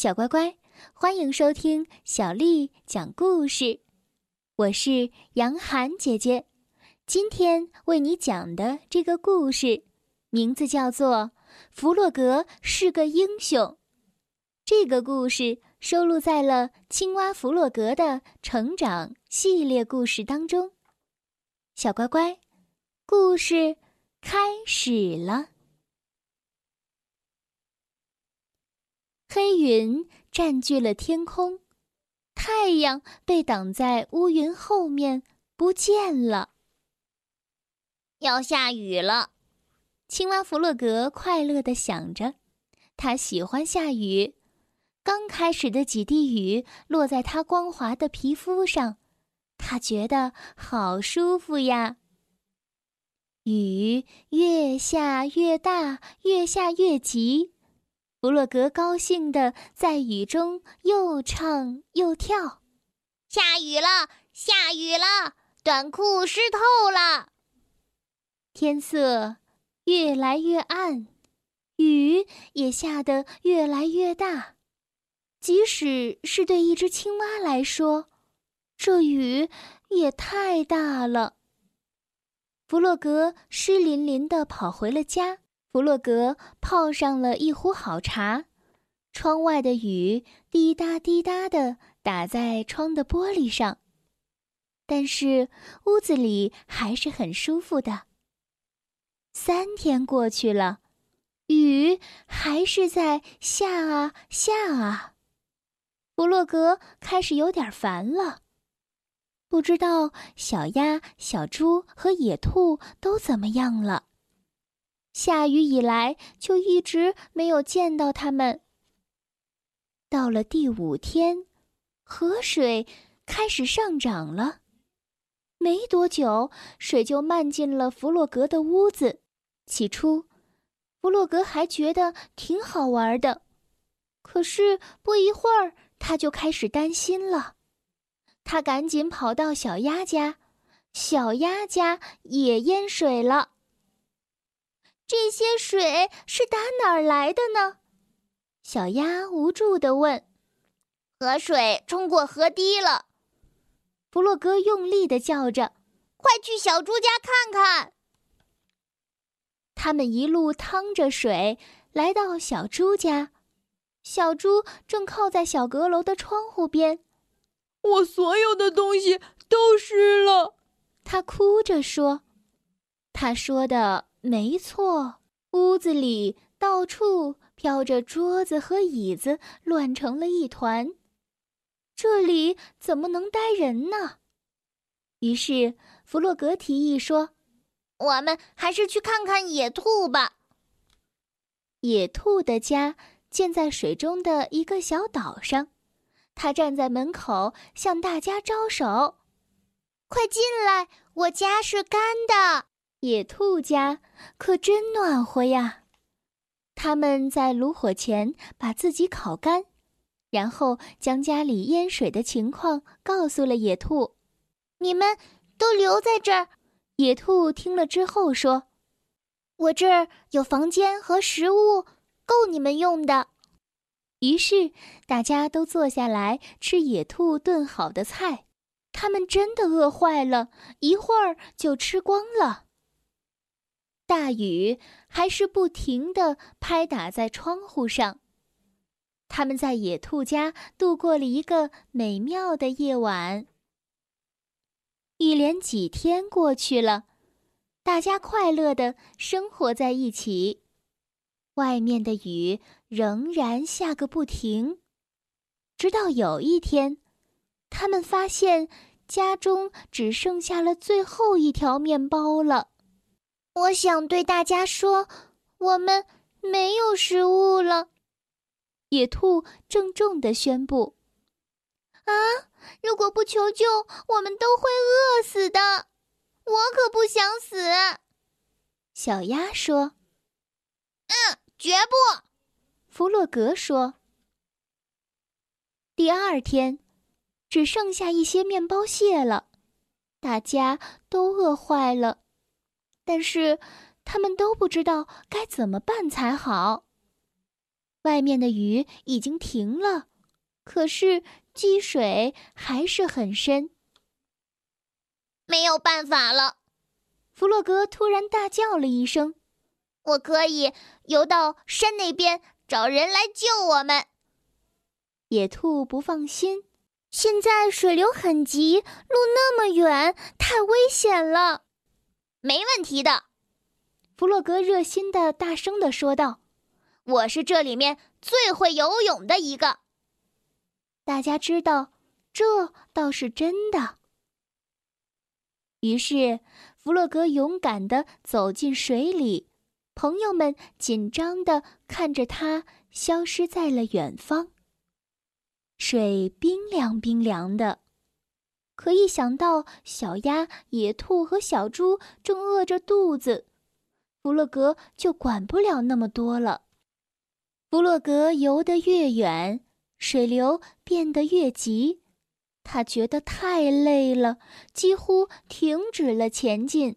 小乖乖，欢迎收听小丽讲故事。我是杨涵姐姐，今天为你讲的这个故事，名字叫做《弗洛格是个英雄》。这个故事收录在了《青蛙弗洛格的成长》系列故事当中。小乖乖，故事开始了。黑云占据了天空，太阳被挡在乌云后面不见了。要下雨了，青蛙弗洛格快乐地想着，他喜欢下雨。刚开始的几滴雨落在他光滑的皮肤上，他觉得好舒服呀。雨越下越大，越下越急。弗洛格高兴地在雨中又唱又跳，下雨了，下雨了，短裤湿透了。天色越来越暗，雨也下得越来越大。即使是对一只青蛙来说，这雨也太大了。弗洛格湿淋淋地跑回了家。弗洛格泡上了一壶好茶，窗外的雨滴答滴答地打在窗的玻璃上，但是屋子里还是很舒服的。三天过去了，雨还是在下啊下啊，弗洛格开始有点烦了。不知道小鸭、小猪和野兔都怎么样了。下雨以来，就一直没有见到他们。到了第五天，河水开始上涨了，没多久，水就漫进了弗洛格的屋子。起初，弗洛格还觉得挺好玩的，可是不一会儿，他就开始担心了。他赶紧跑到小鸭家，小鸭家也淹水了。这些水是打哪儿来的呢？小鸭无助地问。“河水冲过河堤了。”弗洛格用力地叫着，“快去小猪家看看！”他们一路趟着水来到小猪家，小猪正靠在小阁楼的窗户边。“我所有的东西都湿了。”他哭着说。他说的。没错，屋子里到处飘着桌子和椅子，乱成了一团。这里怎么能待人呢？于是弗洛格提议说：“我们还是去看看野兔吧。”野兔的家建在水中的一个小岛上，他站在门口向大家招手：“快进来，我家是干的。”野兔家可真暖和呀！他们在炉火前把自己烤干，然后将家里淹水的情况告诉了野兔。你们都留在这儿。野兔听了之后说：“我这儿有房间和食物，够你们用的。”于是大家都坐下来吃野兔炖好的菜。他们真的饿坏了，一会儿就吃光了。大雨还是不停地拍打在窗户上。他们在野兔家度过了一个美妙的夜晚。一连几天过去了，大家快乐地生活在一起。外面的雨仍然下个不停，直到有一天，他们发现家中只剩下了最后一条面包了。我想对大家说，我们没有食物了。野兔郑重地宣布：“啊，如果不求救，我们都会饿死的。我可不想死。”小鸭说：“嗯，绝不。”弗洛格说：“第二天，只剩下一些面包屑了，大家都饿坏了。”但是，他们都不知道该怎么办才好。外面的雨已经停了，可是积水还是很深。没有办法了，弗洛格突然大叫了一声：“我可以游到山那边找人来救我们。”野兔不放心：“现在水流很急，路那么远，太危险了。”“没问题的。”弗洛格热心的大声的说道。我是这里面最会游泳的一个。大家知道，这倒是真的。于是，弗洛格勇敢的走进水里，朋友们紧张的看着他消失在了远方。水冰凉冰凉的，可一想到小鸭、野兔和小猪正饿着肚子，弗洛格就管不了那么多了。弗洛格游得越远，水流变得越急，他觉得太累了，几乎停止了前进。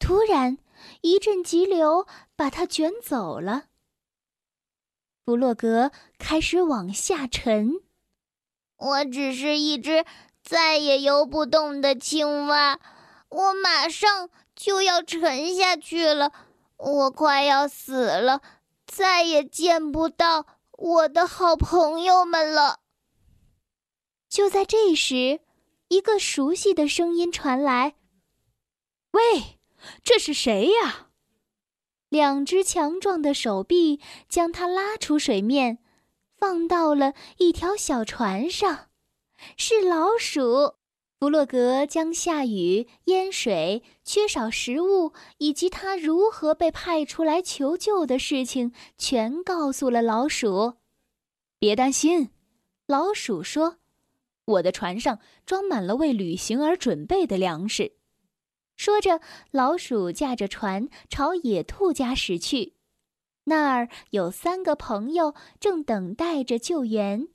突然，一阵急流把他卷走了。弗洛格开始往下沉。我只是一只再也游不动的青蛙，我马上就要沉下去了，我快要死了。再也见不到我的好朋友们了。就在这时，一个熟悉的声音传来：“喂，这是谁呀？”两只强壮的手臂将他拉出水面，放到了一条小船上，是老鼠。弗洛格将下雨、淹水、缺少食物以及他如何被派出来求救的事情全告诉了老鼠。别担心，老鼠说：“我的船上装满了为旅行而准备的粮食。”说着，老鼠驾着船朝野兔家驶去。那儿有三个朋友正等待着救援。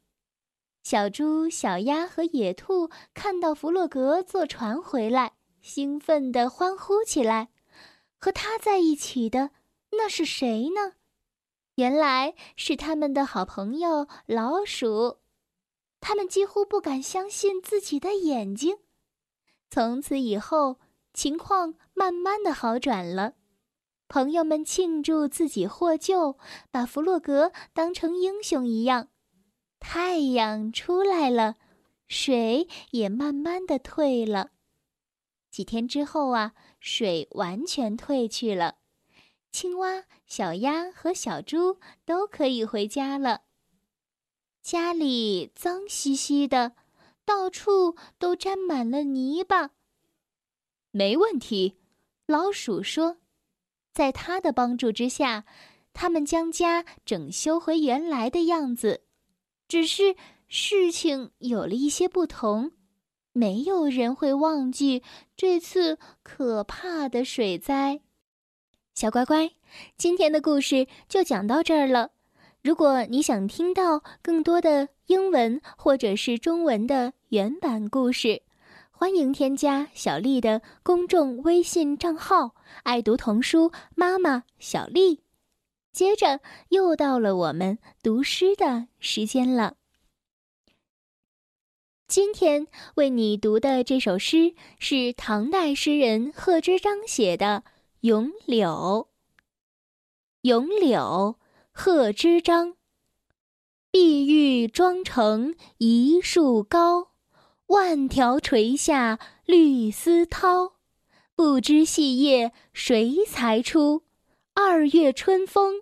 小猪、小鸭和野兔看到弗洛格坐船回来，兴奋地欢呼起来。和他在一起的那是谁呢？原来是他们的好朋友老鼠。他们几乎不敢相信自己的眼睛。从此以后，情况慢慢的好转了。朋友们庆祝自己获救，把弗洛格当成英雄一样。太阳出来了，水也慢慢的退了。几天之后啊，水完全退去了，青蛙、小鸭和小猪都可以回家了。家里脏兮兮的，到处都沾满了泥巴。没问题，老鼠说，在他的帮助之下，他们将家整修回原来的样子。只是事情有了一些不同，没有人会忘记这次可怕的水灾。小乖乖，今天的故事就讲到这儿了。如果你想听到更多的英文或者是中文的原版故事，欢迎添加小丽的公众微信账号“爱读童书妈妈小丽”。接着又到了我们读诗的时间了。今天为你读的这首诗是唐代诗人贺知章写的《咏柳》。《咏柳》贺知章：碧玉妆成一树高，万条垂下绿丝绦。不知细叶谁裁出？二月春风。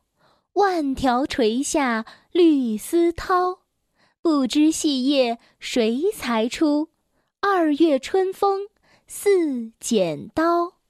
万条垂下绿丝绦。不知细叶谁裁出？二月春风似剪刀。